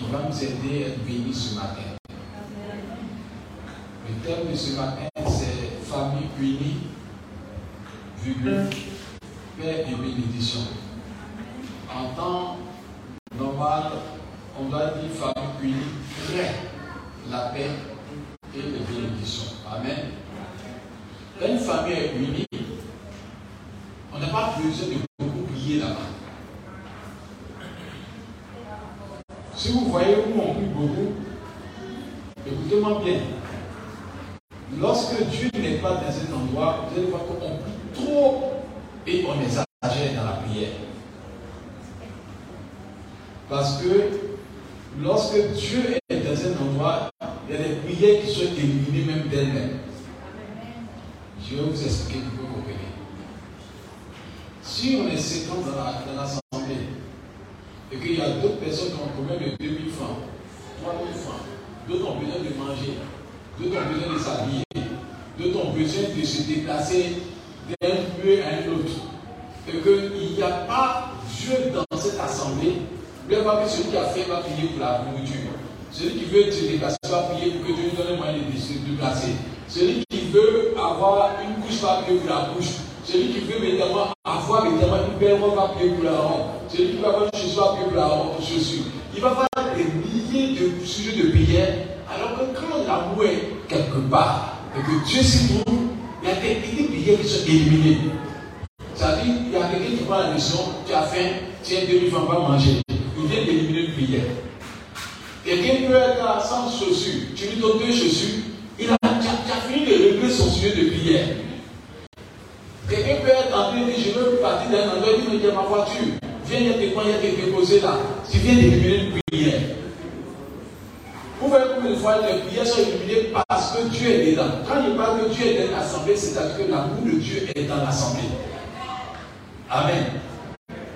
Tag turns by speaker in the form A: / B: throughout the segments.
A: qui va nous aider à être bénis ce matin. Le thème de ce matin, c'est famille unie, virgule, paix et bénédiction. En temps normal, on doit dire famille unie, très la paix et les bénédictions. Amen. Quand une famille est unie, on n'a pas besoin de beaucoup prier là-bas. Si vous voyez où on prie beaucoup, écoutez-moi bien. Lorsque Dieu n'est pas dans cet endroit, vous allez voir qu'on prie trop et on exagère dans la prière. Parce que lorsque Dieu est dans un endroit, il y a des prières qui sont éliminées même d'elles-mêmes. Je vais vous expliquer pour vous compreniez. Si on est 50 dans l'assemblée et qu'il y a d'autres personnes qui ont combien de 2000 francs, 3000 francs, d'autres ont besoin de manger, d'autres ont besoin de s'habiller, d'autres ont besoin de se déplacer d'un lieu à un autre, et qu'il n'y a pas Dieu dans cette assemblée, voulez voir que celui qui a fait va prier pour la nourriture. Celui qui veut se déplacer va prier pour que Dieu lui donne le moyen de se déplacer. Celui qui veut avoir une couche va prier pour la couche. Celui qui veut maintenant avoir maintenant une belle robe la robe. Celui qui veut avoir une chaussure la robe, pour chaussure. Il va avoir des milliers de sujets de prière. Alors que quand l'amour est quelque part et que Dieu s'y trouve, il y a des, prières qui sont éliminées. C'est-à-dire, il y a quelqu'un qui prend la mission, tu as faim, tiens, deux mille francs, pas manger. Il vient d'éliminer une prière. Quelqu'un peut être sans chaussures, tu lui donnes deux chaussures, il a, fini de régler son sujet de prière. Quelqu'un peut être en train de dire, je veux partir d'un endroit, il me dit, ma voiture, viens, il y a points, il y a des déposés là. Tu viens d'éliminer une prière. Vous voyez combien de les prières sont éliminées parce que Dieu est dedans. Quand il parle que Dieu est dans l'assemblée, c'est-à-dire que l'amour de Dieu est dans l'assemblée. Amen.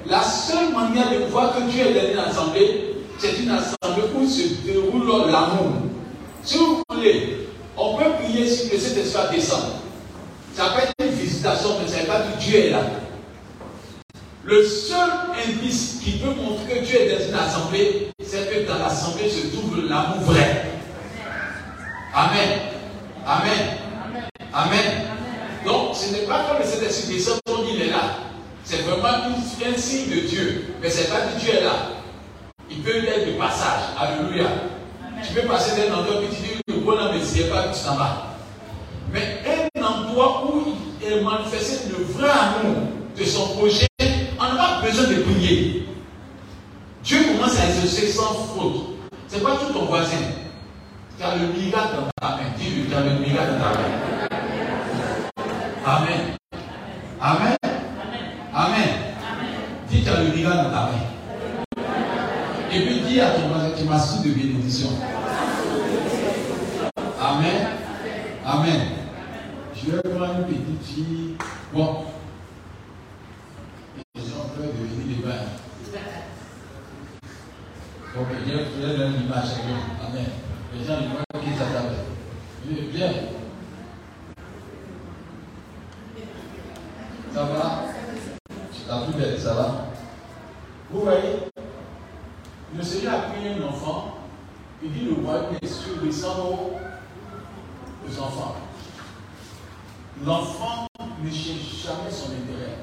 A: La seule manière de voir que Dieu est dans l'assemblée, c'est une assemblée où se déroule l'amour. Si vous voulez, on peut prier si que cet esprit descend. Ça peut être une visitation, mais ça ne veut pas que Dieu est là. Le seul indice qui peut montrer que Dieu est dans une assemblée, c'est que dans l'assemblée se trouve l'amour vrai. Amen. Amen. Amen. Donc, ce n'est pas comme cet esprit descend, il est là. C'est vraiment un signe de Dieu. Mais ce n'est pas que Dieu est là. Il peut être de passage. Alléluia. Tu peux passer d'un endroit et tu dis le bon homme ne pas tu t'en vas. Mais endroit où il est le vrai amour de son projet, on n'a pas besoin de prier. Dieu commence à exercer sans faute. Ce n'est pas tout ton voisin. Tu as le miracle dans ta main. Dis-lui, tu as le miracle dans ta main. Amen. Amen. Amen. Dis, tu as le miracle dans ta main. Et puis dis à ton voisin, tu m'as de bénédiction. Amen. Amen. Je vais prendre une petite fille. Bon. Les gens peuvent devenir des bains. Donc, je vais donner l'image à eux. Amen. Les gens, ils voient qui s'attendent. Bien. Ça va? La plus belle, ça va? Vous voyez Le Seigneur a pris un enfant, il dit le royaume est sur descend aux enfants. L'enfant ne cherche jamais son intérêt.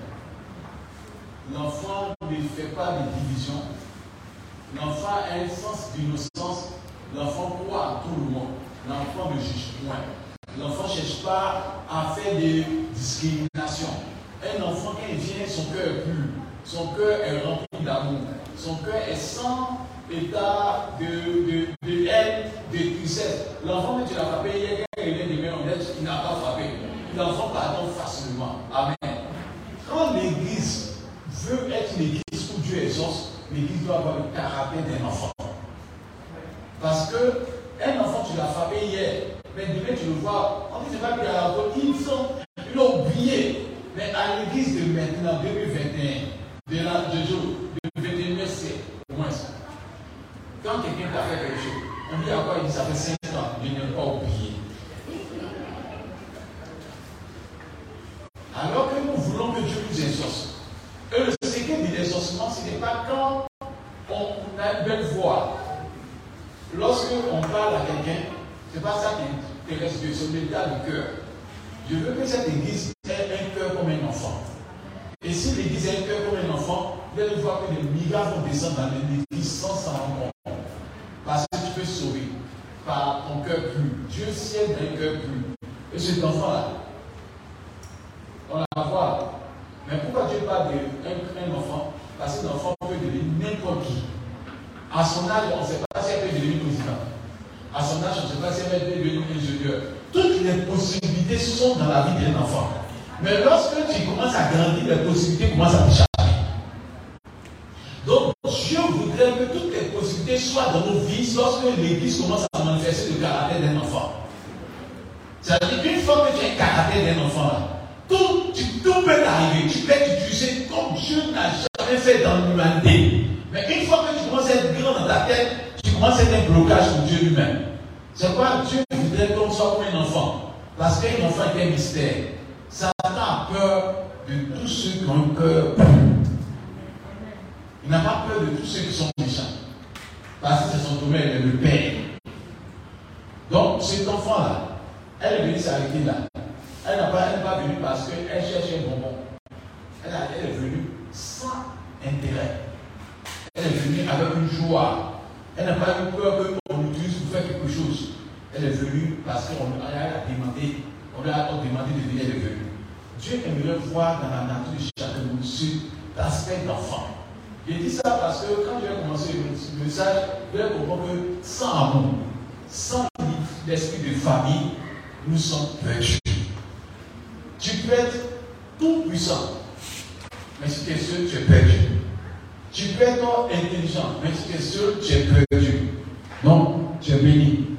A: L'enfant ne fait pas de division. L'enfant a un sens d'innocence. L'enfant croit à tout le monde. L'enfant ne juge point. L'enfant ne cherche pas à faire des discriminations. Un enfant, quand il vient, son cœur est pur. Son cœur est rempli d'amour. Son cœur est sans état de, de, haine, de tristesse. L'enfant que tu l'as frappé hier, il est de main honnête, il n'a pas frappé. L'enfant pardonne facilement. Amen. Quand l'église veut être l'église où Dieu exauce, l'église doit avoir le caractère d'un enfant. Parce que un enfant, tu l'as frappé hier, mais demain tu le vois, on dit c'est pas bien à la ils sont, ils l'ont oublié. Mais à l'église de maintenant, 2021, de la de jour, de 21 siècle, au moins. Quand quelqu'un t'a fait quelque chose, on dit à quoi? Il dit ça fait 5 ans, je n'ai pas oublié. Alors que nous voulons que Dieu nous exauce. Et le secret de l'exaucement, ce n'est pas quand on a une belle voix. Lorsque on parle à quelqu'un, ce n'est pas ça qui intéresse Dieu, c'est l'état du cœur. Je veux que cette église ait un cœur comme un enfant. Et si l'église a un cœur comme un enfant, vous allez voir que les miracles vont descendre dans l'église sans s'en rendre compte. Parce que tu peux sauver par ton cœur pur. Dieu siège d'un cœur pur. Et cet enfant-là, on la voit. Mais pourquoi Dieu parle d'un enfant Parce qu'un enfant peut devenir n'importe qui. À son âge, on ne sait pas si elle peut devenir président. À son âge, on ne sait pas si elle peut devenir ingénieur. Toutes les possibilités sont dans la vie d'un enfant. Mais lorsque tu commences à grandir, les possibilités commencent à t'échapper. Donc, Dieu voudrait que toutes les possibilités soient dans nos vies lorsque l'Église commence à manifester le caractère d'un enfant. C'est-à-dire qu'une fois que tu as un caractère d'un enfant, tout, tout peut arriver. Tu peux être utilisé comme Dieu n'a jamais fait dans l'humanité. Mais une fois que tu commences à être grand dans ta tête, tu commences à être un blocage pour Dieu lui-même. C'est quoi Dieu voudrait qu'on soit comme un enfant. Parce qu'un enfant est un mystère. Satan a peur de tous ceux qui ont cœur Il n'a pas peur de tous ceux qui sont méchants. Parce que c'est son domaine, le Père. Donc, cet enfant-là, elle est venue s'arrêter là. Elle n'est pas, pas, venue parce qu'elle cherche un bonbon. Elle, elle est venue sans intérêt. Elle est venue avec une joie. Elle n'a pas eu peur qu'on l'utilise pour faire quelque chose. Est venue parce qu'on lui a demandé, on lui a demandé de venir, elle est venue. Dieu aimerait voir dans la nature de chacun de nous cet aspect d'enfant. J'ai dit ça parce que quand j'ai commencé le message, j'ai compris que sans amour, sans l'esprit de famille, nous sommes perdus. Tu peux être tout puissant, mais si tu es seul, tu es perdu. Tu peux être intelligent, mais si tu es seul, tu es perdu. Non, tu es béni.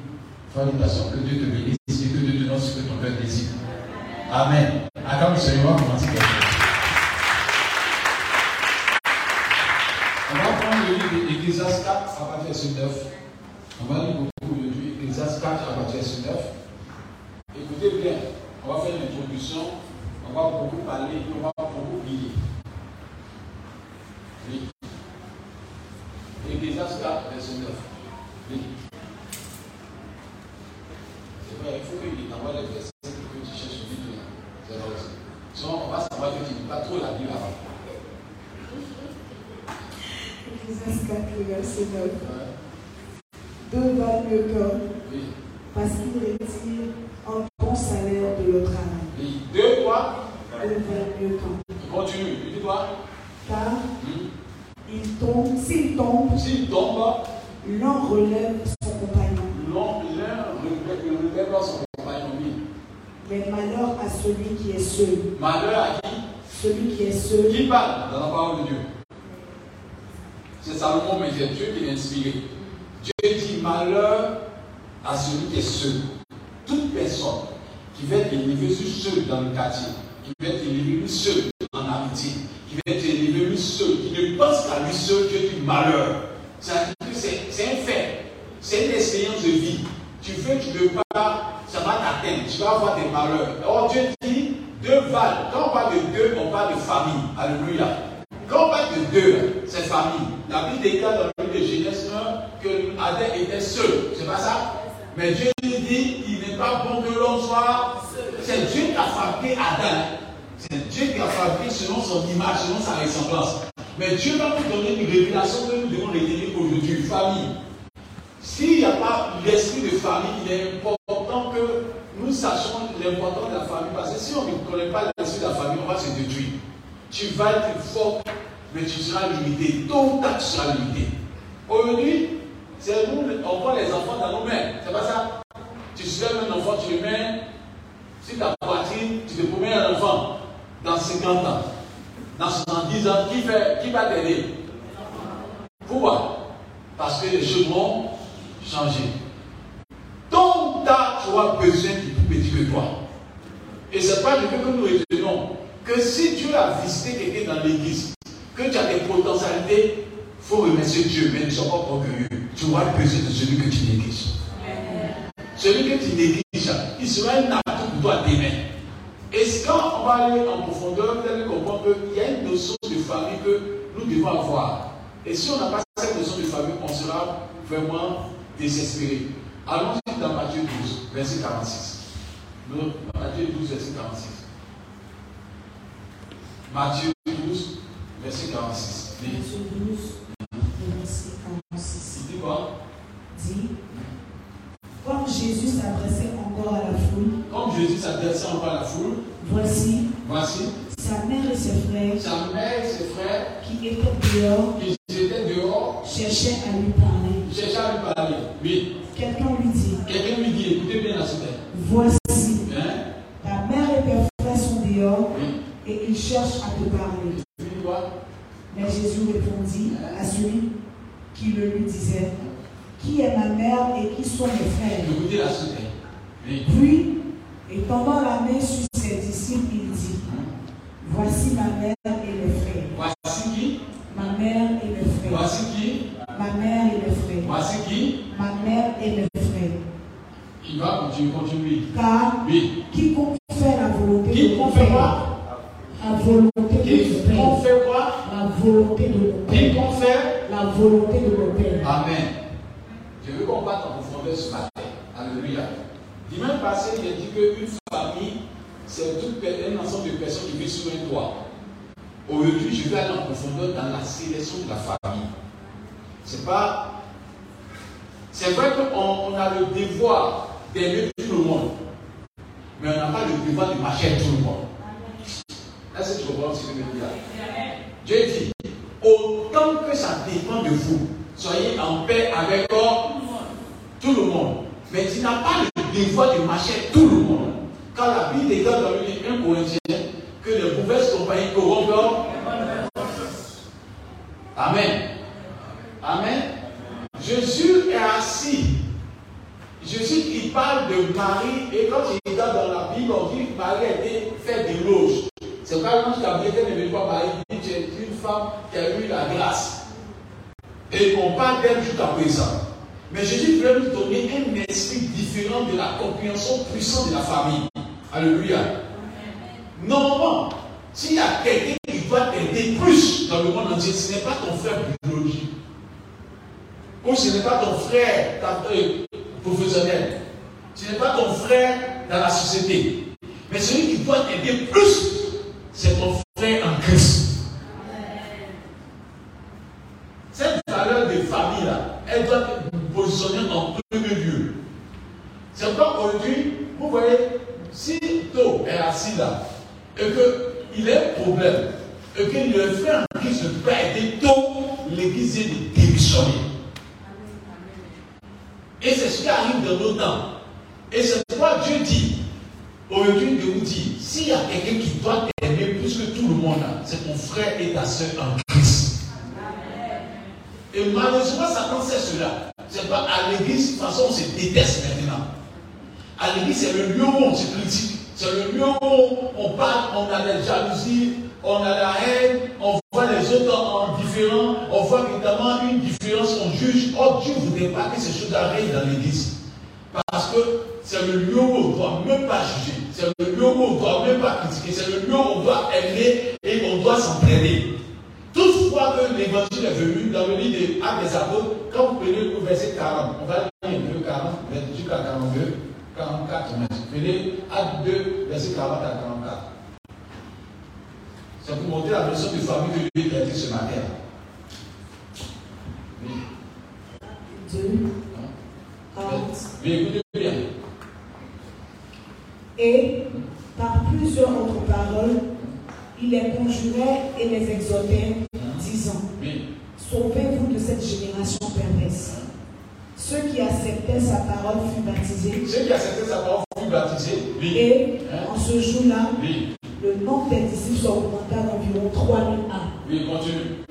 A: Que Dieu te bénisse et que Dieu te donne ce que ton cœur désire. Amen. Attends, le Seigneur va commencer. On va prendre le livre d'Ecclésias 4 à partir de 9. On va lire beaucoup aujourd'hui Ecclésias 4 à partir de 9. Écoutez bien, on va faire une introduction, on va beaucoup parler, on va beaucoup prier. Oui. Ecclésias 4, verset 9. Oui. C'est vrai, il faut qu'il t'envoie les versets que tu cherches vite là. C'est là aussi. Sinon, on va savoir que tu ne dis pas trop la Bible avant.
B: Ecclésias 4, verset 9. Deux valent mieux qu'un.
A: Oui.
B: Parce qu'il retire un bon salaire de leur travail.
A: Oui. Deux, quoi
B: Deux valent mieux qu'un.
A: Continue. Tu dis quoi
B: Car
A: Hmm.
B: il tombe, s'il tombe,
A: S'il tombe,
B: l'un relève son compagnon.
A: l'un relève son compagnon. Oui.
B: Mais malheur à celui qui est seul.
A: Malheur à qui?
B: Celui qui est seul.
A: Qui parle dans la parole de Dieu? C'est Salomon, mais c'est Dieu qui l'a inspiré. Dieu dit malheur à celui qui est seul. Toute personne qui va être élevée seul dans le quartier, qui va être élevée seul en amitié, qui va être élevée lui seul, qui ne pense qu'à lui seul, Dieu dit malheur. C'est un fait. C'est une expérience de vie. Tu veux, tu ne veux pas, ça va t'atteindre. Tu vas avoir des malheurs. Or, Dieu Quand on parle de deux, on parle de famille. Alléluia. Quand on parle de deux, c'est famille. La Bible déclare dans le livre de Genèse 1 que Adam était seul. C'est pas ça? Mais Dieu lui dit il n'est pas bon que l'homme soit. C'est Dieu qui a fabriqué Adam. C'est Dieu qui a fabriqué selon son image, selon sa ressemblance. Mais Dieu va nous donner une révélation que nous devons retenir aujourd'hui. Famille. S'il n'y a pas l'esprit de famille, il est important nous sachions l'importance de la famille. Parce que si on ne connaît pas l'esprit de la famille, on va se détruire. Tu vas être fort mais tu seras limité. Tôt ou tu seras limité. Aujourd'hui, c'est nous, on voit les enfants dans nos mains. C'est pas ça? Tu soulèves un enfant, tu le mets sur ta poitrine, tu te promets un enfant dans 50 ans, dans 70 ans, qui, fait, qui va t'aider? Pourquoi? Parce que les choses vont changer. Tard, tu auras besoin de plus petit que toi. Et c'est pas du tout que nous retenons que si Dieu a visité quelqu'un dans l'église, que tu as des potentialités, il faut remercier Dieu, mais ne sois pas orgueilleux. Tu auras besoin de celui que tu négliges. Celui que tu négliges, il sera un atout pour toi demain. Et quand on va aller en profondeur, vous allez comprendre qu'il y a une notion de famille que nous devons avoir. Et si on n'a pas cette notion de famille, on sera vraiment désespéré. Allons-y dans Matthieu 12, verset 46. Matthieu 12, verset 46. Matthieu 12, verset 46.
C: Matthieu 12, verset 46.
A: Il dit quoi?
C: Dit Comme Jésus s'adressait encore à la foule,
A: Comme Jésus s'adressait encore à la foule,
C: voici
A: voici
C: sa mère et ses frères
A: sa mère et ses frères
C: qui étaient dehors
A: qui étaient dehors
C: cherchaient à lui parler.
A: Cherchaient à lui parler. Oui.
C: Quelqu'un lui dit
A: Quelqu'un lui dit, écoutez bien la suite.
C: Voici,
A: Hein?
C: ta mère et tes frères sont dehors
A: Oui.
C: et ils cherchent à te parler. Mais Jésus répondit à celui qui le lui disait Qui est ma mère et qui sont mes frères?
A: Écoutez la. Oui.
C: Puis, étendant la main sur ses disciples, il dit Voici ma mère et mes frères.
A: Voici qui
C: Ma mère et mes frères.
A: Voici qui
C: Ma mère et mes frères.
A: Voici qui
C: Ma mère et mes frères.
A: Continuer.
C: Car
A: Oui.
C: quiconque fait la volonté de
A: Qui
C: mon
A: fait quoi?
C: La volonté de
A: fait quoi?
C: La volonté de mon
A: Qui
C: Père,
A: qu'on fait
C: la volonté de mon Père.
A: Amen. Je veux qu'on parte en profondeur ce matin. Alléluia. Dimanche passé, j'ai dit qu'une famille, c'est tout un ensemble de personnes qui vivent sous un toit. Aujourd'hui, je vais aller en profondeur dans la sélection de la famille. C'est pas. C'est vrai qu'on on a le devoir d'aimer tout le monde, mais on n'a pas le devoir de marcher tout le monde. Est-ce que tu comprends ce que je veux dire? Dieu dit, autant que ça dépend de vous, soyez en paix avec tout le monde. Mais tu n'as pas le devoir de marcher tout le monde. Quand la Bible déclare dans le livre 1 Corinthiens que les mauvaises compagnies corrompent. Amen. Amen. Jésus est assis. Jésus qui parle de Marie, et quand il regarde dans la Bible, on dit Marie a été faite de loge. C'est pas quand Gabriel ne veut pas Marie, dit tu es une femme qui a eu la grâce. Et on parle d'elle jusqu'à présent. Mais Jésus voulait nous donner un esprit différent de la compréhension puissante de la famille. Alléluia. Normalement, s'il y a quelqu'un qui doit t'aider plus dans le monde entier, ce n'est pas ton frère biologique. Ou ce n'est pas ton frère ta- euh, professionnel. Ce n'est pas ton frère dans la société. Mais celui qui doit t'aider plus, c'est ton frère en Christ. Cette valeur de famille là, elle doit être positionnée en premier lieu. C'est pourquoi aujourd'hui, vous voyez, si To est assis là, et qu'il a un problème, et que le frère en Christ ne peut pas aider To, l'église est de démissionner. Et c'est ce qui arrive dans nos temps. Et c'est pourquoi Dieu dit, aujourd'hui, de vous dire, s'il y a quelqu'un qui doit t'aimer plus que tout le monde, c'est ton frère et ta soeur en Christ. Et malheureusement, Satan sait cela. C'est pas à l'église, de toute façon, on se déteste maintenant. À l'église, c'est le lieu où on se critique. C'est le lieu où on parle, on a la jalousie, on a la haine, on voit les autres en différent, on voit évidemment une différence, on juge. Oh, Dieu ne voudrait pas que ces choses arrivent dans l'église. Parce que c'est le lieu où on ne doit même pas juger. C'est le lieu où on ne doit même pas critiquer. C'est le lieu où on doit aimer et on doit s'entraîner. Toutefois que l'évangile est venu dans le livre des Actes des Apôtres, quand vous prenez le verset 40, on va lire peu 40, jusqu'à 42, 44, mais prenez Acte 2, verset 40 à 44. C'est pour montrer la notion de famille que Dieu a dit ce matin. Oui.
C: 2,
A: Hein?
C: 40.
A: Oui, écoutez bien.
C: Et par plusieurs autres paroles, il les conjurait et les exhortait, Sauvez-vous de cette génération perverse. Ceux qui acceptaient sa parole furent baptisés.
A: Ceux qui acceptaient sa parole furent baptisés. Oui.
C: Et
A: Hein?
C: en ce jour-là,
A: Oui.
C: le nombre des disciples augmenta d'environ 3000 âmes.
A: Oui, continue.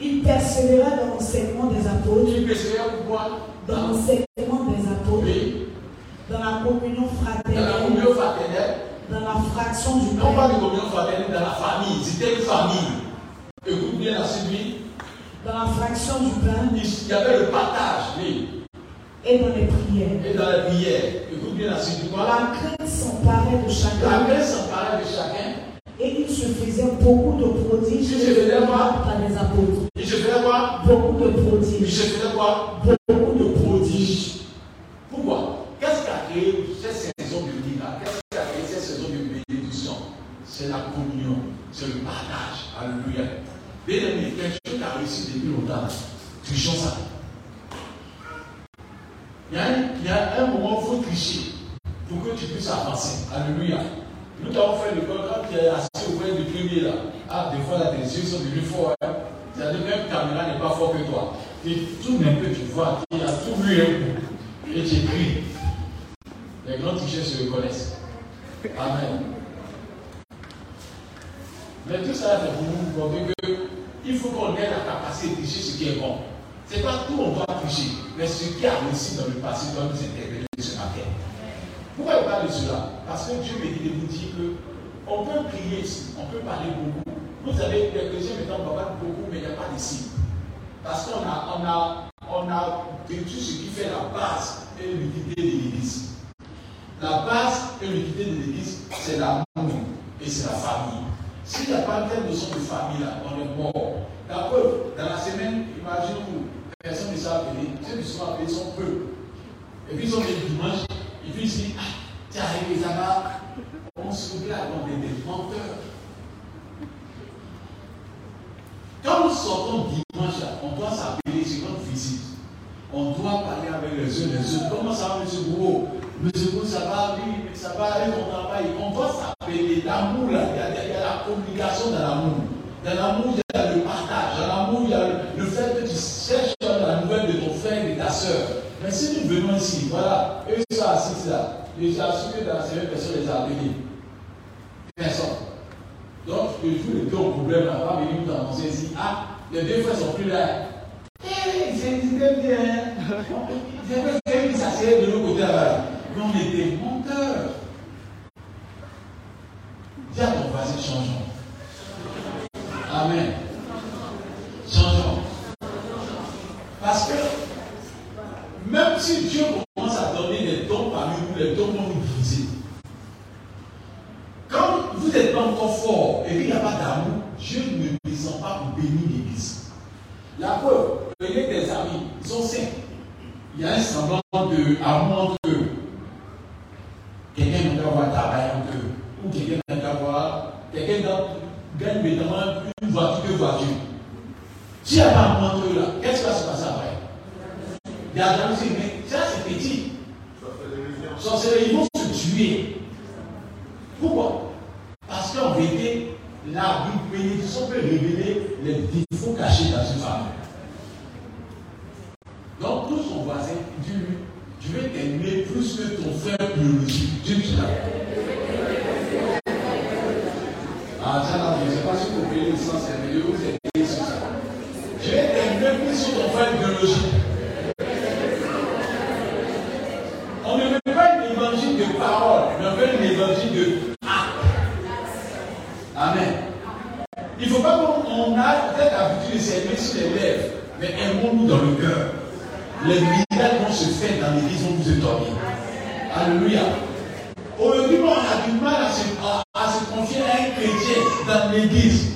C: Il persévéra dans l'enseignement des apôtres,
A: Tu persévères pourquoi?
C: Dans l'enseignement des apôtres,
A: Oui.
C: dans la communion
A: Dans la
C: fraternelle,
A: communion fraternelle.
C: dans la fraction du
A: Non pas
C: pain,
A: de communion fraternelle, dans la famille. C'était une famille. Écoute bien la suite.
C: Dans la fraction du pain
A: Il y avait le partage. Oui.
C: et dans les prières.
A: Et dans la prière. Écoute bien la suite. Voilà.
C: La crainte s'emparait de
A: La
C: chacun
A: paix s'emparait de chacun.
C: et il se faisait beaucoup de prodiges
A: Il se faisait quoi?
C: Par les apôtres.
A: Il se faisait quoi?
C: Beaucoup de
A: Il
C: prodiges.
A: se faisait quoi?
C: Beaucoup de prodiges.
A: Pourquoi? Qu'est-ce qui a créé cette saison de miracle Qu'est-ce qui a créé cette saison de bénédiction? C'est la communion, c'est le partage. Alléluia. Bien aimé, quelque chose qui a réussi depuis longtemps, trichons ça. Il y, a y a un moment où il faut tricher pour que tu puisses avancer. Alléluia. Nous qui avons fait l'école, quand tu es assis au du premier là, ah, des fois là, tes yeux sont devenus forts. Hein? C'est-à-dire que même caméra n'est pas fort que toi. Tu tournes un peu, tu vois, tu as tout vu un coup. Et tu écris. Les grands tricheurs se reconnaissent. Amen. Mais tout ça, c'est pour nous montrer qu'il faut qu'on ait la capacité de tricher ce qui est bon. Ce n'est pas tout on doit tricher, mais ce qui a réussi dans le passé doit nous interpeller ce matin. Pourquoi je parle de cela? Parce que Dieu me dit de vous dire que on peut prier ici, on peut parler beaucoup. Vous savez, les chrétiens maintenant parlent beaucoup, mais il n'y a pas de signe. Parce qu'on a, on a, on a détruit ce qui fait la base et l'unité de l'Église. La base et l'unité de l'Église, c'est l'amour et c'est la famille. S'il n'y a pas telle notion de famille là, on est mort. La preuve, dans la semaine, imaginez-vous, personne ne s'est appelé, ceux qui sont appelés sont peu. Et puis ils sont les dimanches, et puis ils se disent, ah, avec les amas, on se regarde, on des menteurs. Quand nous sortons dimanche, là, on doit s'appeler, c'est notre visite. On doit parler avec les uns les autres. Comment ça va, M. Bourreau M. Bourreau, ça va, oui, ça va aller ton travail. On doit s'appeler. L'amour, là, il y, a, il y a la communication dans l'amour. Dans l'amour, il y a le partage. Dans l'amour, il y a le, le fait que tu cherches la nouvelle de ton frère et de ta soeur. Mais si nous venons ici, voilà, eux sont assis là. Les assurés que dans la semaine, personne les a appelés. Personne. Donc, le jour le deux problème, on va venir nous annoncer ici. Ah, les deux frères sont plus là. Eh, c'est bien. Vrai que ça s'est de l'autre côté là. Mais on était menteurs. Dis à ton voisin, changeons. Amen. Changeons. Parce que même si Dieu commence à donner des dons parmi nous, les dons vont nous briser. Quand vous n'êtes pas encore fort et qu'il n'y a pas d'amour, Dieu ne descend pas pour bénir l'Église. La preuve, prenez des amis, ils sont saints. Il y a un semblant d'amour entre eux. Quelqu'un doit avoir un travail eux. Ou quelqu'un doit avoir. Quelqu'un gagne maintenant une voiture, deux voitures. S'il n'y a pas entre eux là, qu'est-ce qui va se passer après? Il y a des gens mais ça c'est petit. Ils vont se tuer. Pourquoi? Parce qu'en vérité, la bénédiction peut révéler les défauts cachés dans une famille. Donc, tout son voisin, dis-lui, tu veux t'aimer plus que ton frère biologique. Qu'on a peut-être l'habitude de s'aimer sur les lèvres, mais aimons-nous dans le cœur miracles vont se faire dans l'église, vont vous étonner. Alléluia. Aujourd'hui, on a du mal à se, à, à se confier à un chrétien dans l'église.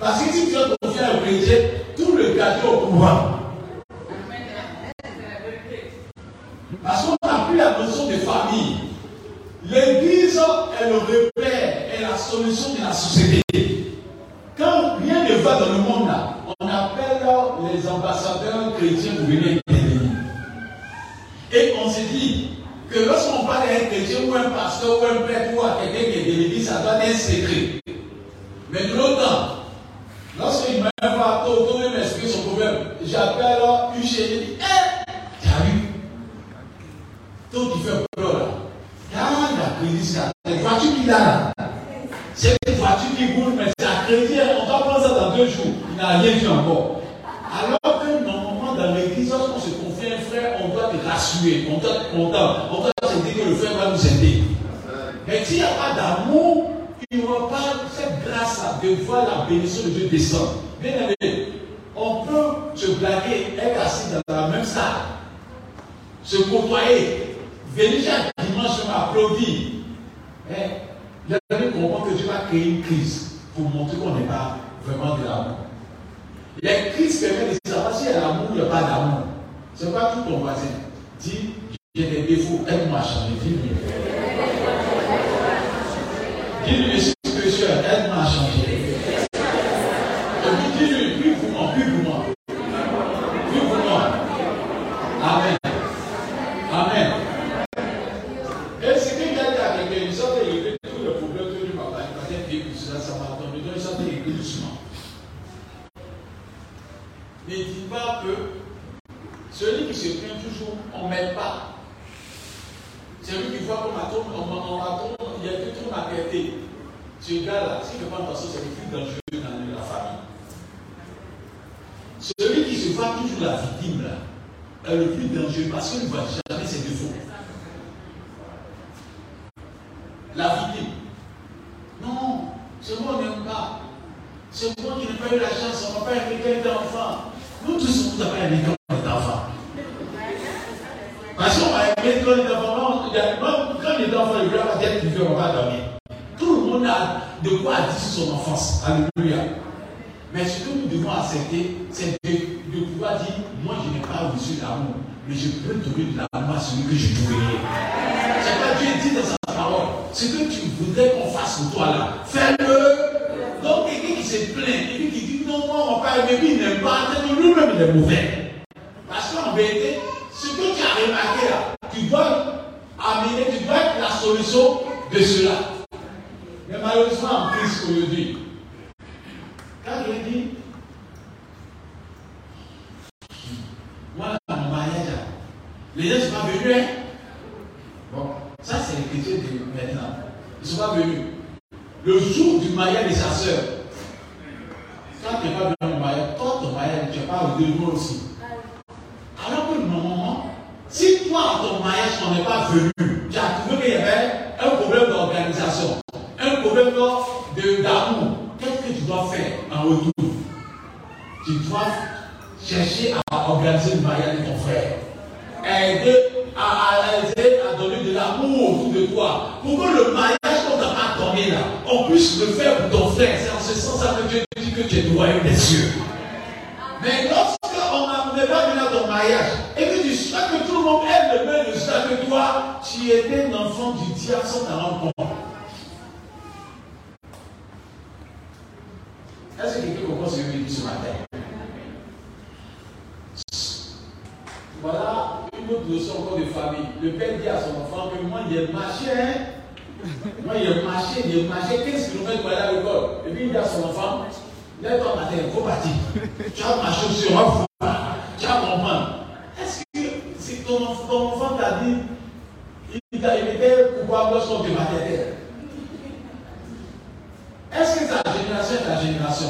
A: Parce que si tu as confié à un chrétien, tout le gâteau au pouvoir. Parce qu'on n'a plus la notion de famille. L'église est le repère, est la solution de la société. Quand rien ne va dans le monde là, on appelle les ambassadeurs chrétiens pour venir intervenir. Et on se dit que lorsqu'on parle d'un chrétien ou un pasteur ou un prêtre ou à quelqu'un qui est de l'église, ça doit être un secret. Mais de l'autre temps, lorsqu'il m'a fait autour de m'expliquer son j'appelle une chaîne, je dis, hé, t'as vu Toi qui fais peur là, ah, la crédit, c'est la voiture qu'il a là. C'est une voiture qui roule, mais c'est à crédit, on va prendre ça dans deux jours. Il n'a rien vu encore. Alors que normalement, dans l'église, lorsqu'on se confie à un frère, on doit te rassurer, on doit être content, on doit se dire que le frère va nous aider. Mais s'il n'y a pas d'amour, il n'y aura pas cette grâce-là de voir la bénédiction de Dieu descendre. Bien aimé, on peut se blaguer, être assis dans la même salle, se côtoyer, venir chaque dimanche applaudir. Mais vous allez comprendre que Dieu va créer une crise pour montrer qu'on n'est pas vraiment de l'amour. Les crises permettent de savoir s'il y a l'amour ou il n'y a pas d'amour. Ce n'est pas tout ton voisin. Dis, j'ai des défauts, aide-moi à changer je suis précieux, aide-moi à changer. Et puis dis-lui, plus pour moi, plus pour moi. Plus pour moi. Amen. Amen. Et ce qu'il a dit à quelqu'un, il sortait régler tous les problèmes que lui papa, il passait bien pour cela, ça m'a tombé, donc doucement. Ne dis pas que celui qui se plaint toujours, on ne m'aide pas. Celui qui voit qu'on m'a tombé, on m'a tombé, il y a tout ma qualité. Ce gars-là, ne fait pas attention, c'est le plus dangereux dans la famille. Celui qui se voit toujours la victime, là, est le plus dangereux parce qu'il ne voit jamais ses défauts. La victime. Non, moi, on n'aime pas. C'est moi qui n'ai pas eu la chance, on pas aimé quand j'étais enfant. Nous tous, on nous a pas aimé quand on était enfant. Parce qu'on m'a aimé quand on était quand on était enfant, il voulait pas dire qu'il ne pas dormir. Tout le monde a de quoi dire sur son enfance. Alléluia. Mais ce que nous devons accepter, c'est de, de, pouvoir dire, moi je n'ai pas reçu l'amour, mais je peux donner de l'amour à celui que je dois. C'est pas Dieu dit dans sa parole. Ce que tu voudrais qu'on fasse pour toi là, fais-le. Se plaint, quelqu'un qui dit non, moi on va pas aimer, il n'aime pas, lui-même il est mauvais. Parce qu'en vérité, ce que tu as remarqué là, tu dois amener, tu dois être la solution de cela. Mais malheureusement, en Christ aujourd'hui, quand il dit, moi, mon mariage, les gens ne sont pas venus. Hein? Bon, ça c'est chrétiens de maintenant. Ils ne sont pas venus. Le jour du mariage de sa soeur, quand tu n'es pas venu au mariage, toi, ton mariage, tu n'es pas de nous aussi. Alors que normalement, si toi, ton mariage, on n'est pas venu, tu as trouvé qu'il y avait un problème d'organisation, un problème d'amour, qu'est-ce que tu dois faire en retour? Tu dois chercher à organiser le mariage de ton frère. Aider à, à, donner de l'amour autour de toi. Pour que le mariage qu'on t'a pas donné là, on puisse le faire pour ton frère. C'est en ce sens que Dieu que tu es doyen des cieux. Mais lorsqu'on n'est pas venu à ton mariage et que tu sais que tout le monde aime le même résultat que toi, tu étais un enfant du diable sans t'en rendre compte. Est-ce que quelqu'un comprend ce que je dis ce matin? Voilà une autre notion encore de famille. Le père dit à son enfant que moi, il a marché, hein? Moi, il a marché, il a marché 15 km pour aller à l'école. Et puis il dit à son enfant, lève-toi matin, faut partir. Tu as marché sur un fou. Tu vas comprendre. Est-ce que c'est ton, ton enfant t'a dit, il, il était coupable lorsqu'on te battait Est-ce que ta génération est ta génération?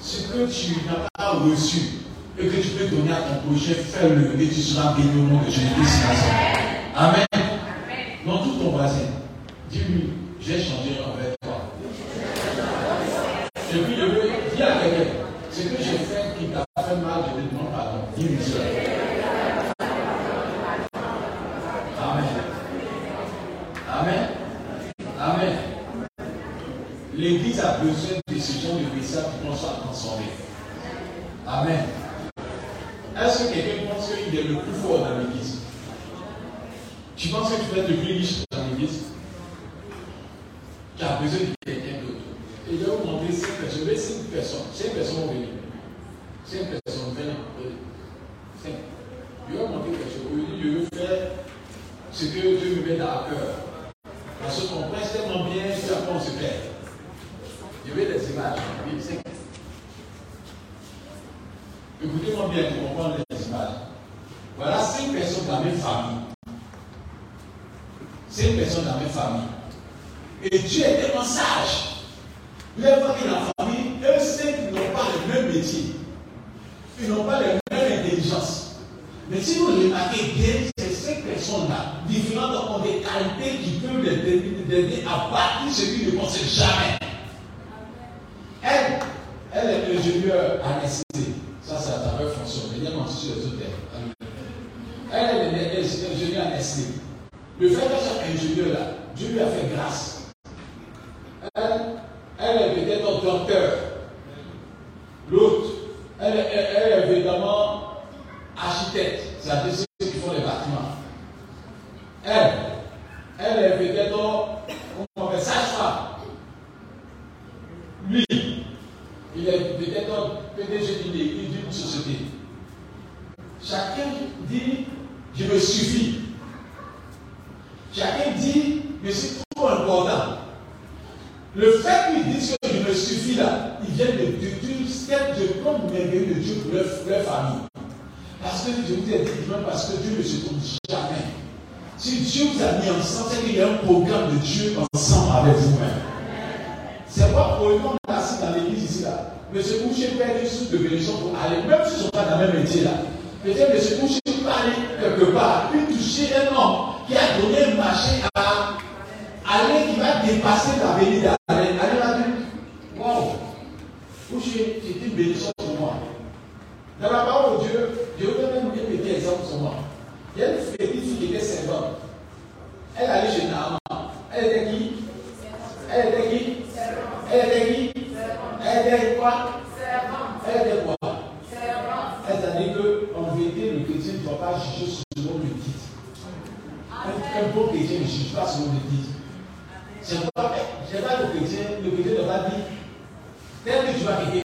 A: Ce que tu n'as pas reçu et que tu peux donner à ton prochain, fais-le et tu seras béni au nom de Jésus-Christ. Amen. Dans tout ton voisin, dis-lui, j'ai changé envers toi. Et puis ce que j'ai fait qui t'a fait mal, je te demande pardon. Dis-lui. Amen. Amen. Amen. L'Église a besoin de ce genre de message pour qu'on soit transformé. Amen. Est-ce que quelqu'un pense qu'il est le plus fort dans l'église? Tu penses que tu peux être le plus riche? personnes. Cinq personnes vont venir. Cinq personnes venant. Cinq. Euh, je vais montrer quelque chose. Je veux faire ce que Dieu me met à cœur. Parce qu'on presse tellement bien qu'après on se perd. Je vais les images. Écoutez-moi bien pour comprendre les images. Voilà cinq personnes dans la même famille. Cinq personnes dans la même famille. Et Dieu est tellement sage. Il a si vous remarquez bien, ces cinq personnes-là, différentes, ont des qualités qui peuvent les aider à bâtir ce qu'ils ne pensent jamais. Elle, elle est ingénieure à l'ICT. Ça, c'est à travers François. Les autres Elle est ingénieure à l'ICT. Le fait qu'elle soit ingénieure là, Dieu lui a fait grâce. vous est parce que Dieu ne se trompe jamais. Si Dieu vous a mis ensemble, c'est qu'il y a un programme de Dieu ensemble avec vous-même. C'est pas pour le monde assis dans l'église ici là. Mais se coucher une source de bénédiction pour aller, même si ne sont pas dans le même métier là. Peut-être de se coucher pour aller quelque part, puis toucher un homme qui a donné un marché à aller qui va dépasser l'avenir d'Alain. Alain va dire, wow, coucher, c'est une bénédiction pas. C'est pas le chrétien, le chrétien ne va dire, tel que tu vas quitter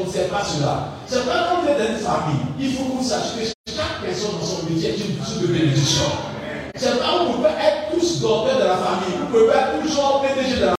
A: on ne sait pas cela. C'est pas quand vous êtes dans une famille, il faut que vous sachiez que chaque personne dans son métier est une source de bénédiction. C'est pas vous pouvez être tous docteur de la famille, vous pouvez être tous genre PDG de la famille.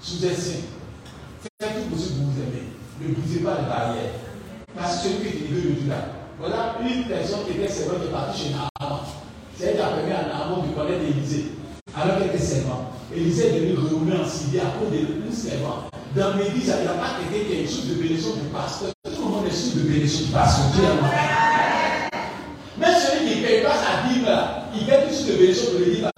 A: sous-estime. Faites tout possible pour vous aimer. Ne brisez pas les barrières. Parce que ce que Dieu le dit là, voilà une personne qui était servante de partie chez Naaman. C'est la première à Naaman de connaître Élisée. Alors qu'elle était servante. Élisée est devenue renommée en Syrie à cause de une servante. Dans l'église, il n'y a pas quelqu'un qui est une source de bénédiction du pasteur. Tout le monde est source de bénédiction du pasteur. Mais celui qui ne paye pas sa Bible, il fait une source de bénédiction pour le livre.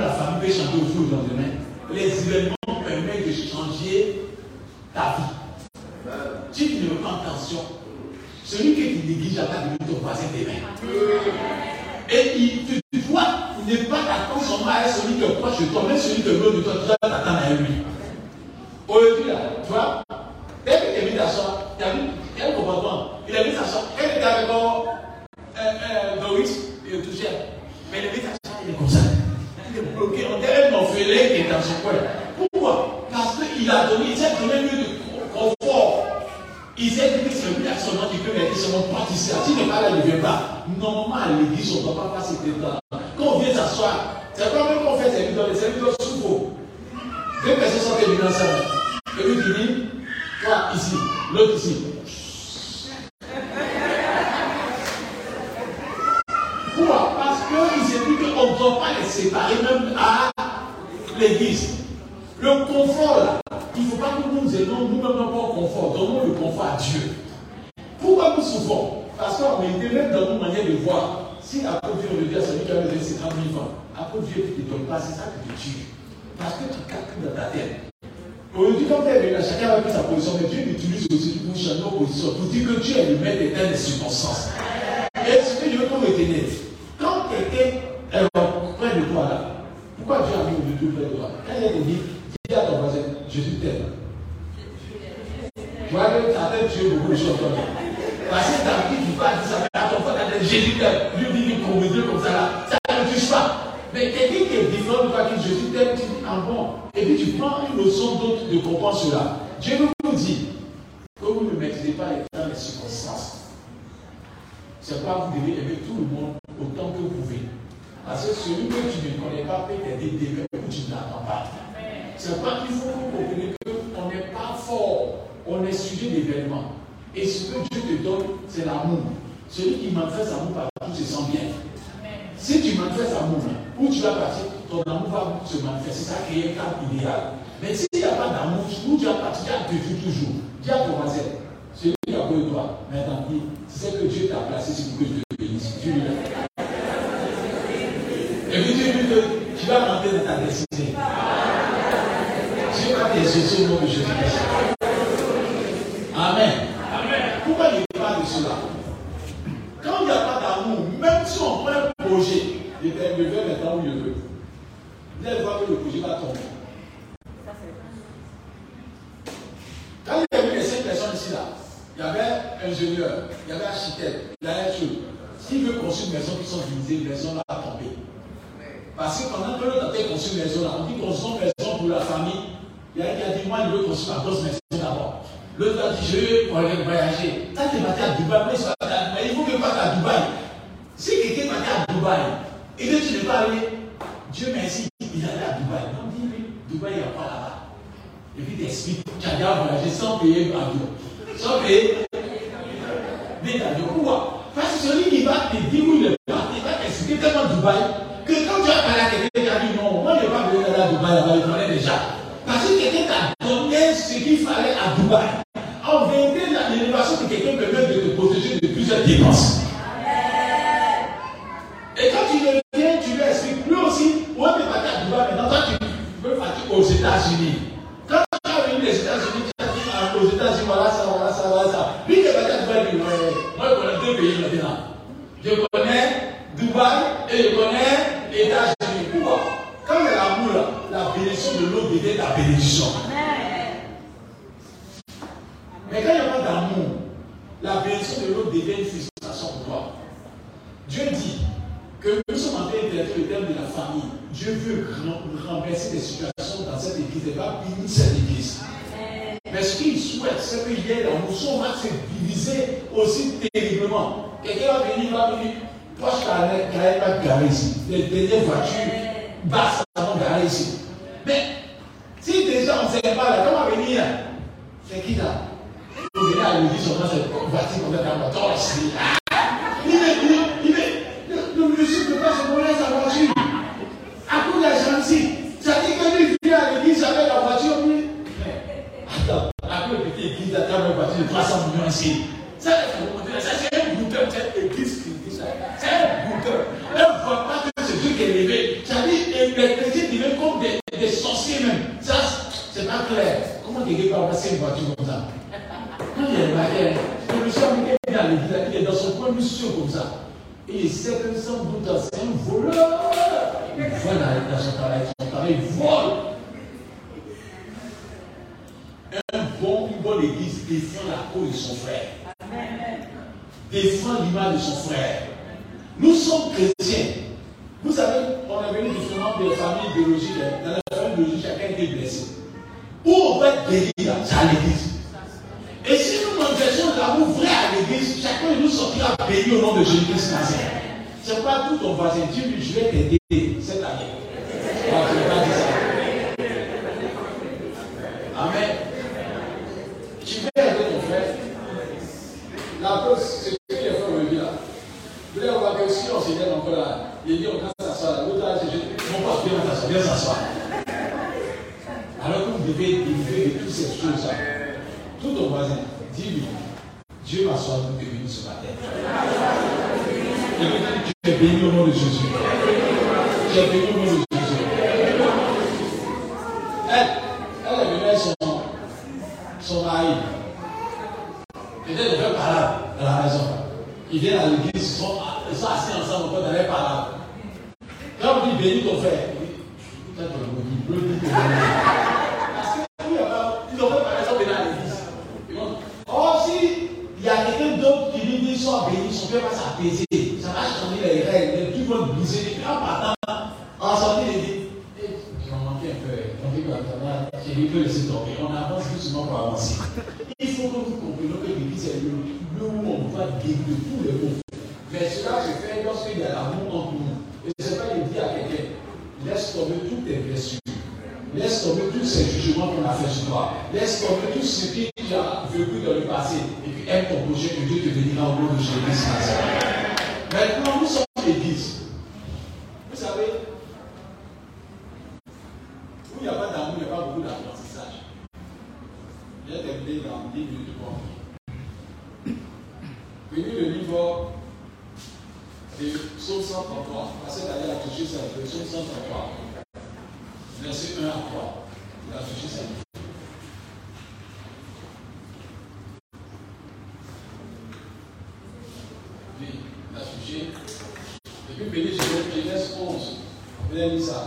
A: la famille peut changer au jour. Les événements permettent de changer ta vie. Si tu ne veux pas attention, celui que tu négliges à ta vie, ton voisin demain. Et il, tu, tu vois, il n'est pas t'attendre seulement à celui qui est proche de toi, celui qui est loin de toi, tu dois t'attendre à lui. Aujourd'hui, tu vois, 있다. ça qui est cadre idéal. Mais s'il n'y a pas d'amour, nous déjà parti à Dieu toujours. Dis à ton voisin, celui qui a peur de toi, mais tant pis, c'est que Dieu t'a placé, c'est que Dieu te bénisse. Tu Et puis Dieu lui que tu vas rentrer dans ta destinée. Dieu va t'exaucer au nom de Jésus-Christ. Amen. Amen. Pourquoi il parle de cela? Quand il n'y a pas d'amour, même si on prend un projet, il est un On dit construisons maison pour la famille. Il y a qui a dit, moi, je veux construire ma grosse maison d'abord. L'autre a dit, je veux voyager. Quand tu es parti à Dubaï, mais il faut que tu partes à Dubaï. Si quelqu'un est parti à Dubaï et que tu ne pas aller, Dieu merci, il est allé à Dubaï. Donc dis lui, Dubaï, il n'y a pas là-bas? Et puis t'expliques, tu as déjà voyagé sans payer l'avion. Sans payer l'avion. Pourquoi? Parce que celui qui va te dire où il est parti, il va t'expliquer tellement Dubaï. est le est dans l'église, il est dans son coin, monsieur comme ça. Et il que sans doute, c'est un voleur. Il va dans son travail, son travail, vole. Un bon, une bonne église défend la cause de son frère. Défend l'image de son frère. Nous sommes chrétiens. Vous savez, on est venu justement des familles biologiques. Hein. Dans au nom de Jésus-Christ C'est pourquoi tout ton voisin, Dieu, je vais t'aider cette année. laisse tomber tout ce qui tu as vécu dans le passé et puis aide ton projet que Dieu te bénira au nom de Jésus-Christ. Maintenant, nous sommes Dieu l'a jugé. Et puis, béni Genèse 11. Vous avez lu ça.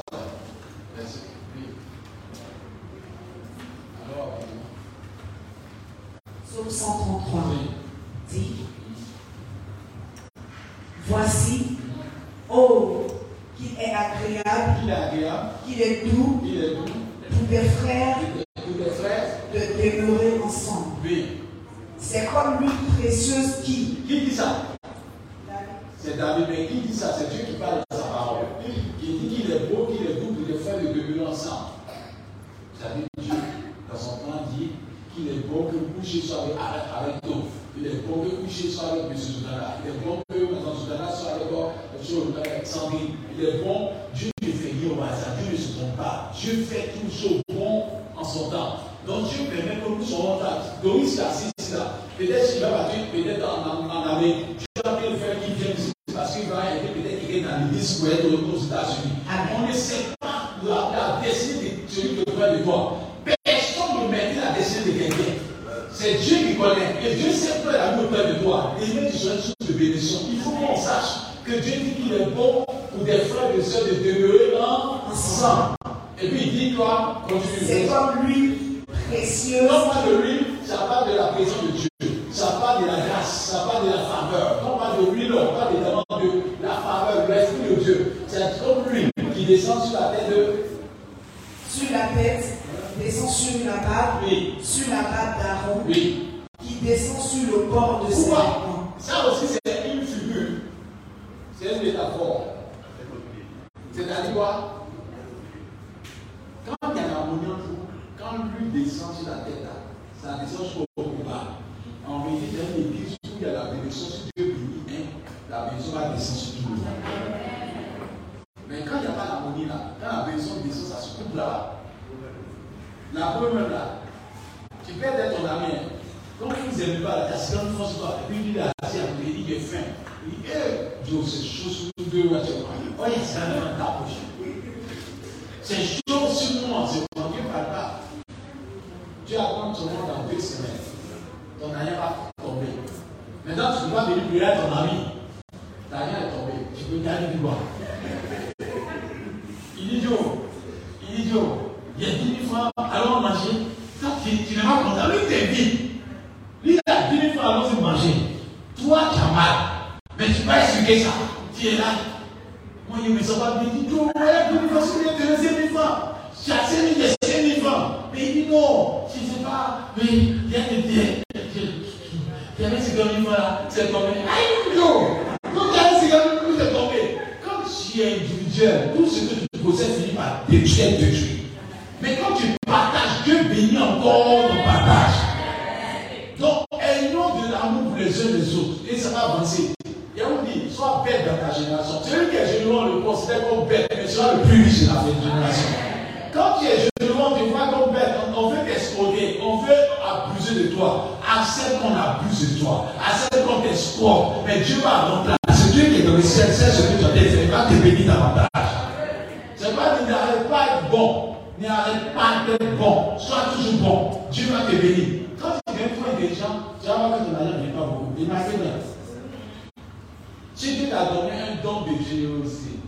C: daal di wax illusion illusion
A: il y a dix mille francs allons manger tu tu n'es pas content lui ah t'es lui il a dix mille allons manger. Toi tu as mal. Mais tu vas expliquer ça. Tu es là. sur toi. Assez comme tes corps. Mais Dieu va remplacer. Ah, Dieu qui est dans le ciel, c'est ce que tu as dit. Il va te bénir davantage. C'est pas dit n'arrête pas à être bon. N'arrête pas d'être bon. Sois toujours bon. Dieu va te bénir. Quand tu viens prendre des gens, tu vas voir que ton argent n'est pas beaucoup. Imaginez. Si Dieu t'a donné un don de générosité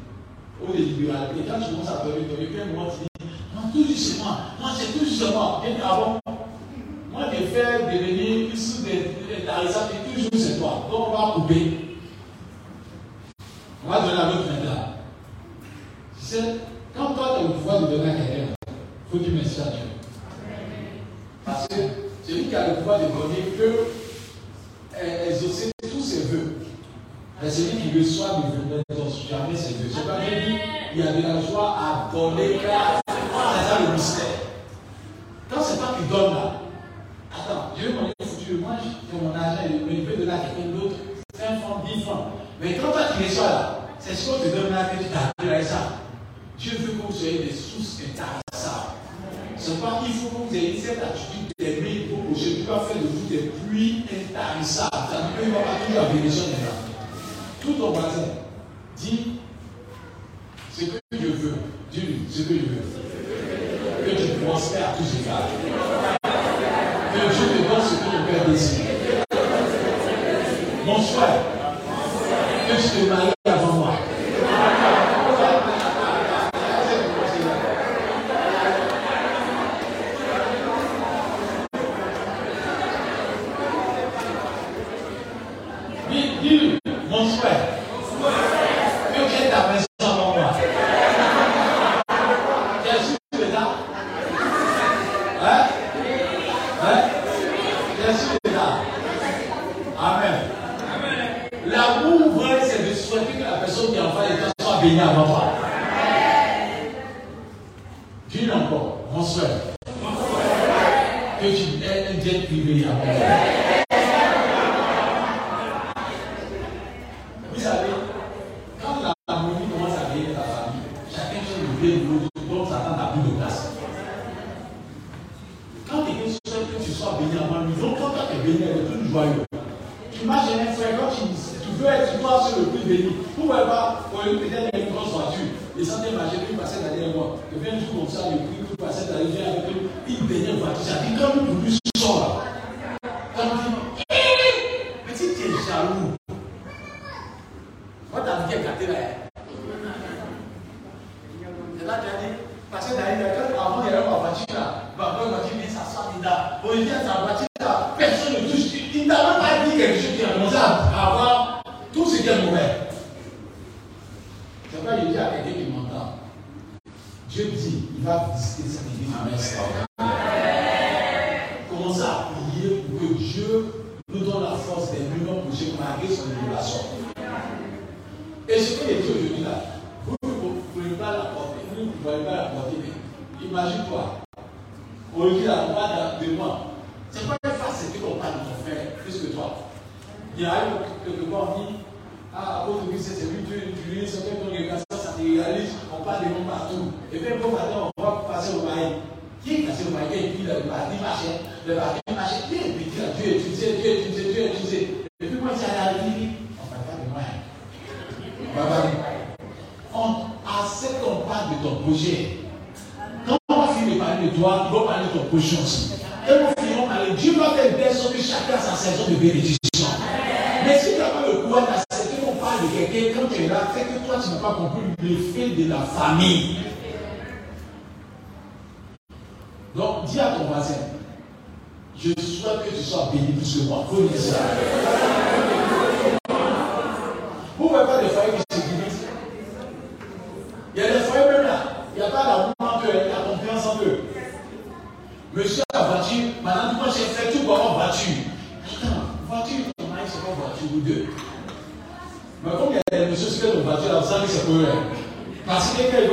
A: ou de libéralité, ah, quand tu commences à donner, donner, quel moment tu dis, non, tout juste moi, non, c'est tout juste moi. Et avant, Donc on va couper. On va donner à l'autre maintenant. C'est quand toi tu as le pouvoir de donner à quelqu'un, il faut dire merci à Dieu. Parce que celui qui a le pouvoir de donner peut euh, exaucer tous ses voeux. Mais celui qui reçoit ne veut jamais ses voeux. C'est pas dit, il y a de la joie à donner grâce divisione dell'anima. Tutto quanto Donc, dis à ton voisin, je souhaite que tu sois béni plus que moi. Vous ne pouvez pas des foyers qui se limitent. Il y a des foyers même là. Il n'y a pas d'amour en eux, il y a confiance en eux. Monsieur a voiture, madame, moi j'ai fait tout pour avoir voiture. Attends, voiture, ton mari, c'est pas voiture ou deux. Mais comme il y a des messieurs qui ont voiture, là, vous savez que c'est pour eux. Hein. Parce que quand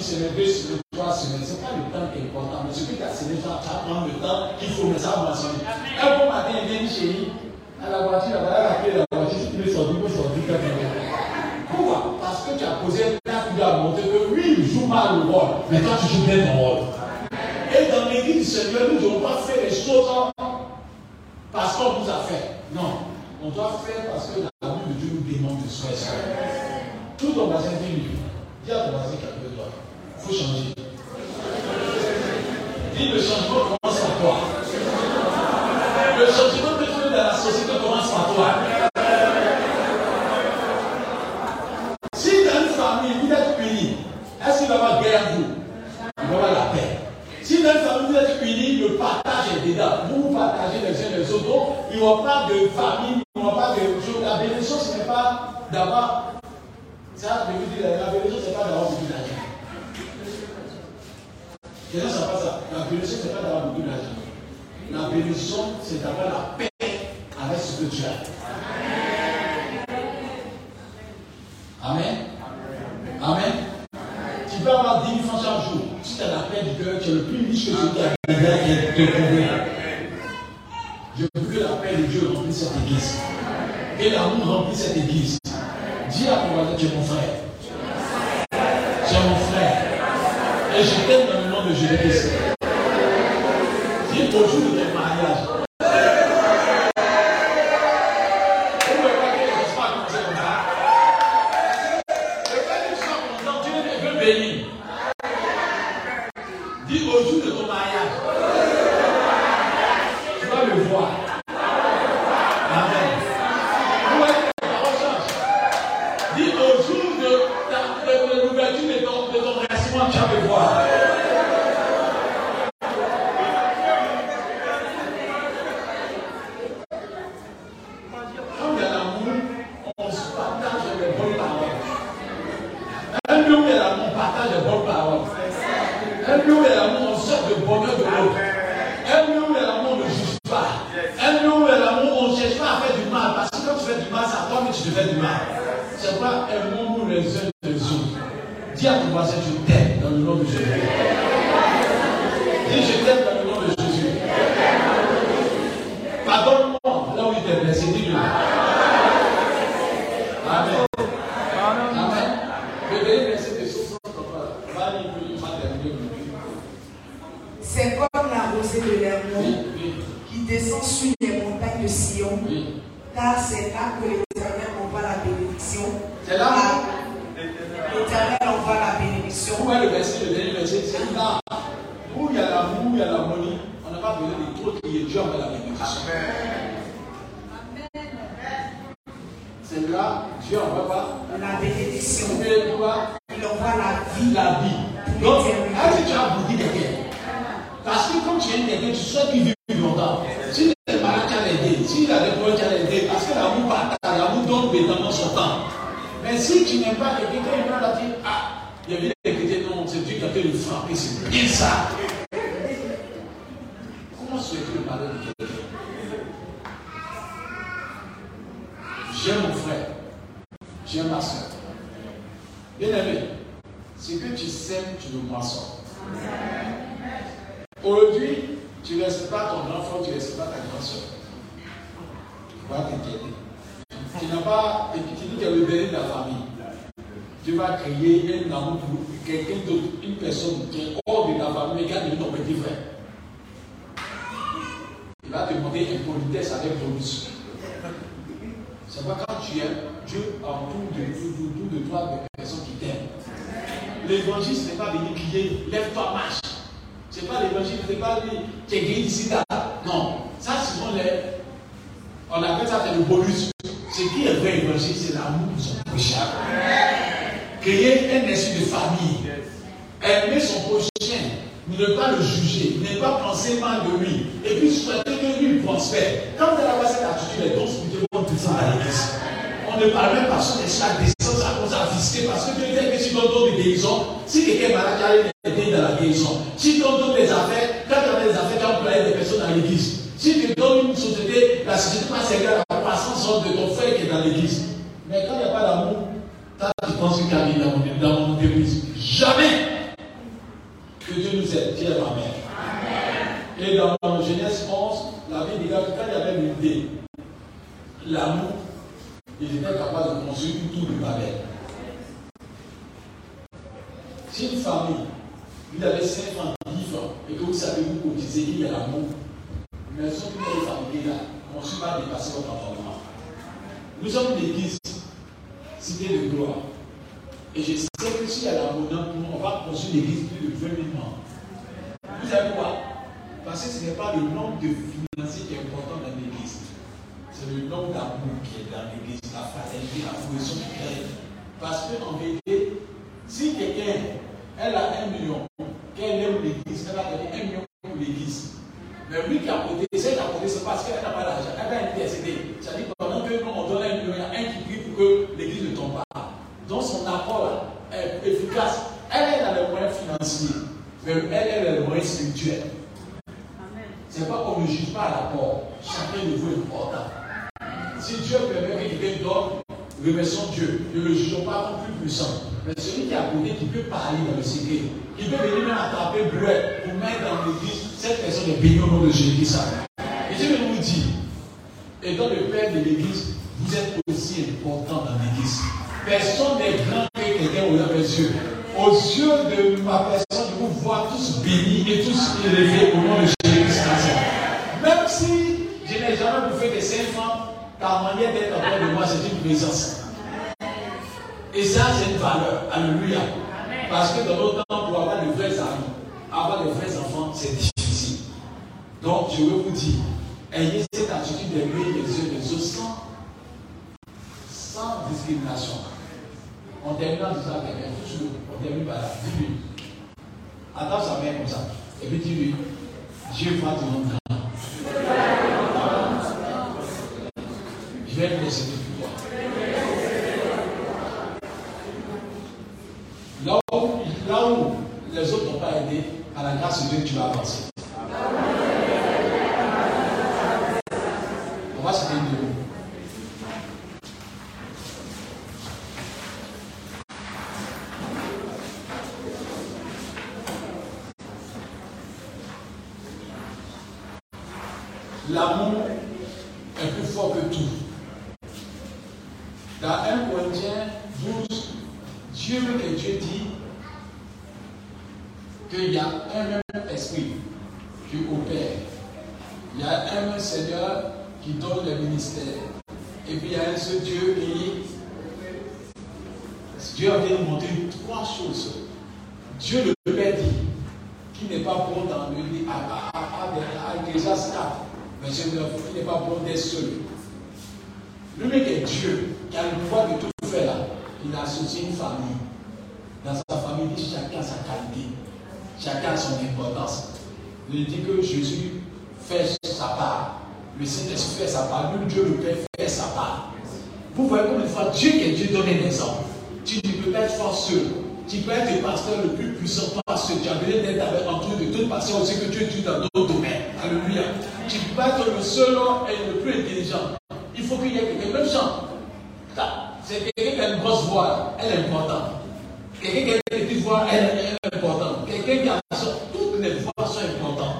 A: une semaine, deux semaines, trois semaines. Ce n'est pas le temps qui est important. Mais celui qui a semé va prendre le temps qu'il faut, mais ça va. Un bon matin, il vient chez lui, à la voiture, à la clé de la voiture, il est sorti, il est sorti quand il est Pourquoi? Parce que tu as posé là, tu dois montrer que oui, il joue mal le rôle, mais toi tu joues bien ton rôle. Et dans l'église du Seigneur, nous n'avons pas fait les choses hein, parce qu'on nous a fait. Non. On doit faire parce que la Bible de Dieu nous demande de soi Tout ton voisin dit lui. Dis à ton voisin, vous changez. Il ne change pas sabe. penser mal de lui et puis souhaiter que lui prospère. Quand vous allez avoir cette attitude, les dons spirituels vont descendre à l'église. On ne parle même pas sur les chats sens, ça cause à visiter parce que Dieu dit que si donne de guérison, si quelqu'un est malade, il y a l'amour, ils étaient capable de construire tout le de Si une famille, vous avez 5 ans, 10 francs, et que vous savez vous cotisez, il y a l'amour, mais surtout les familles là, on ne suit pas dépasser votre entendement. Nous sommes l'église, cité de gloire. Et je sais que si a l'amour on va construire l'église plus de 20 000 membres. Vous savez quoi? Parce que ce n'est pas le nombre de c'est le nom d'amour qui est dans l'église, la fraternité, la cohésion qui est. Parce qu'en vérité, si quelqu'un, elle a un million, qu'elle aime l'église, elle va donner un million pour l'église. Mais lui qui a voté, celle qui a c'est parce qu'elle n'a pas l'argent, elle a été décédée. C'est-à-dire pendant que on donne un million, il y a un qui prie pour que l'église ne tombe pas. Donc son accord est efficace. Elle est dans les moyens financiers, mais elle est dans les moyens spirituels. C'est pas qu'on ne juge pas l'apport. Chacun de vous est important remercions Dieu. Ne le jugeons pas comme plus puissant. Mais celui qui à côté, qui peut parler dans le secret, qui peut venir même attraper brouette pour mettre dans l'église, cette personne est bénie au nom de Jésus. Et je vais vous dire, étant le père de l'église, vous êtes aussi important dans l'église. Personne n'est grand que quelqu'un aux yeux. Aux yeux de ma personne, vous vois tous bénis et tous élevés au nom de Jésus. Même si je n'ai jamais bouffé de cinq francs, ta manière d'être auprès de moi, c'est une présence. Et ça, c'est une valeur. Alléluia. Parce que dans notre temps, pour avoir de vrais amis, avoir de vrais enfants, c'est difficile. Donc, je veux vous dire, ayez cette attitude d'aimer les yeux des autres sans, sans discrimination. On termine disant à quelqu'un, toujours, on termine par là. Dis-lui. Attends sa main comme ça. Et puis dis-lui, Dieu va te rendre Je vais te laisser pour toi. Là où, là où les autres n'ont pas aidé, à la grâce de Dieu, tu vas avancer. On va se dire de L'amour est plus fort que tout. Dans 1 Corinthiens 12, Dieu veut que Dieu dit qu'il y a un même esprit qui opère. Il y a un même Seigneur qui donne le ministère. Et puis il y a un seul Dieu qui. Dieu a vient nous montrer trois choses. Dieu le Père dit, qui n'est pas bon dans le lit, à, à, à, Ecclésias 4, verset 9, qui n'est pas bon d'être seul. Le mec est Dieu, qui a le pouvoir de tout faire là. Il a associé une famille. Dans sa famille, il dit chacun a sa qualité. Chacun a son importance. Il dit que Jésus fait sa part. Le Saint-Esprit fait sa part. Même Dieu le Père fait sa part. Vous voyez comme une fois Dieu qui est Dieu donne un exemple. Tu ne peux pas être fort seul. Tu peux être le pasteur le plus puissant parce que tu as besoin d'être avec entouré de d'autres pasteurs aussi que tu es dans d'autres domaines. Alléluia. Tu ne peux pas être le seul homme et le plus intelligent. Il faut qu'il y ait quelqu'un. Même chant. C'est quelqu'un qui a une grosse voix, elle est importante. Quelqu'un qui a une petite voix, elle, est importante. Quelqu'un qui a toutes les voix sont importantes.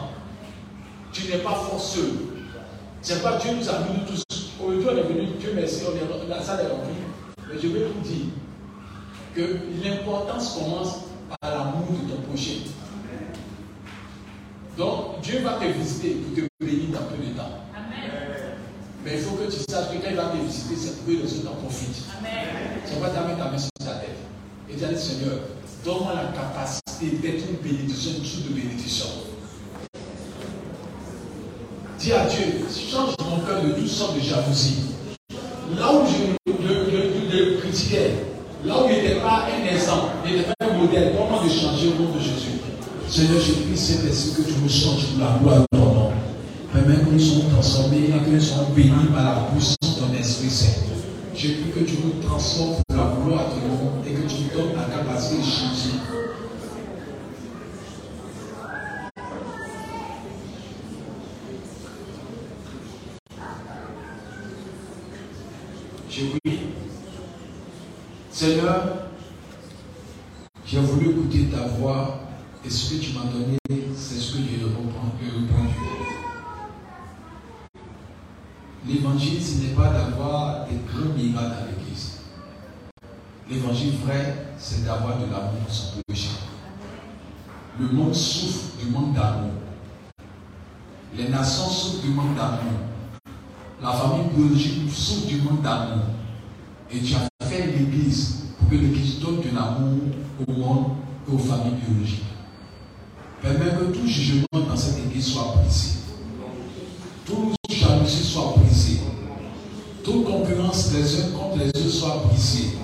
A: Tu n'es pas fort seul. C'est pas Dieu nous a mis tous. Aujourd'hui, on est venu, Dieu merci, on est, la salle est remplie. Mais je vais vous dire que l'importance commence par l'amour de ton prochain. Donc, Dieu va te visiter pour te bénir dans peu de temps. Mais il faut que tu saches que quand il va te visiter, c'est pour que les autres en profitent. Tu vas t'amener ta main sur ta tête. Et tu dis, Seigneur, donne-moi la capacité d'être une bénédiction, une source de bénédiction. Dis à Dieu, change mon cœur de toutes sortes de jalousie. Là où je le, critiquais, là où il n'était pas un exemple, il n'était pas un modèle, donne-moi de changer au nom de Jésus? Seigneur, je prie cet esprit que tu me changes pour la gloire de ton nom. Permets que nous soyons transformés et que nous soyons bénis par la puissance de ton Esprit Saint. Je prie que tu nous transformes pour la gloire de ton nom et que tu nous donnes la capacité de changer. Je prie. Seigneur, j'ai voulu écouter ta voix et ce que tu m'as donné, c'est ce que je reprends. L'évangile, ce n'est pas d'avoir des grands miracles à l'église. L'évangile vrai, c'est d'avoir de l'amour son péché. Le monde souffre du manque d'amour. Les nations souffrent du manque d'amour. La famille biologique souffre du manque d'amour. Et tu as que l'église donne de l'amour au monde et aux familles biologiques. Permets que tout jugement dans cette église soit brisé. Toute jalousie soit brisée. Toute concurrence les uns contre les autres soit brisée.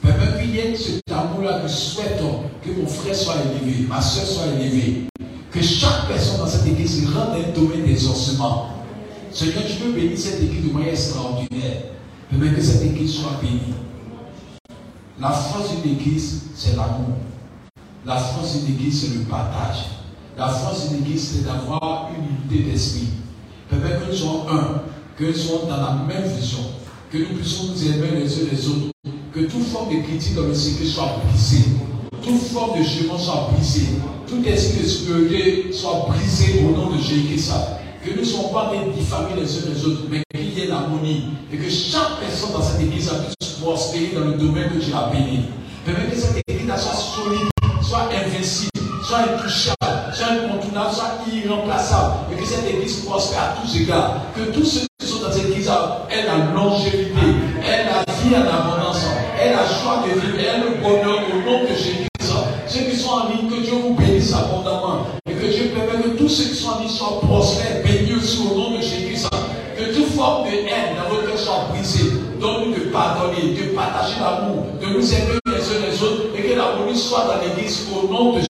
A: Permets qu'il y ait cet amour-là que souhaitons que mon frère soit élevé, ma soeur soit élevée. Que chaque personne dans cette église rende un domaine d'exorcement. Seigneur, tu veux bénir cette église de manière extraordinaire. Permets que cette église soit bénie. La force d'une église, c'est l'amour. La force d'une église, c'est le partage. La force d'une église, c'est d'avoir une unité d'esprit. Que nous soyons un, que nous soyons dans la même vision, que nous puissions nous aimer les uns les autres, que toute forme de critique dans le secret soit brisée, toute forme de jugement soit brisée, tout esprit de supériorité soit brisé au nom de Jésus-Christ. Que nous ne soyons pas diffamés les uns les autres, mais qu'il y ait l'harmonie et que chaque personne dans cette église puisse prospérer dans le domaine que tu as béni. Permets que cette église soit solide, soit invincible, soit intouchable, soit incontournable, soit irremplaçable, et que cette église prospère à tous égards. Que tous ceux qui sont dans cette église aient la longévité, aient la vie en abondance, aient la joie de vivre, aient le bonheur nous aimer les uns les autres. Et que l'harmonie soit dans l'église au nom de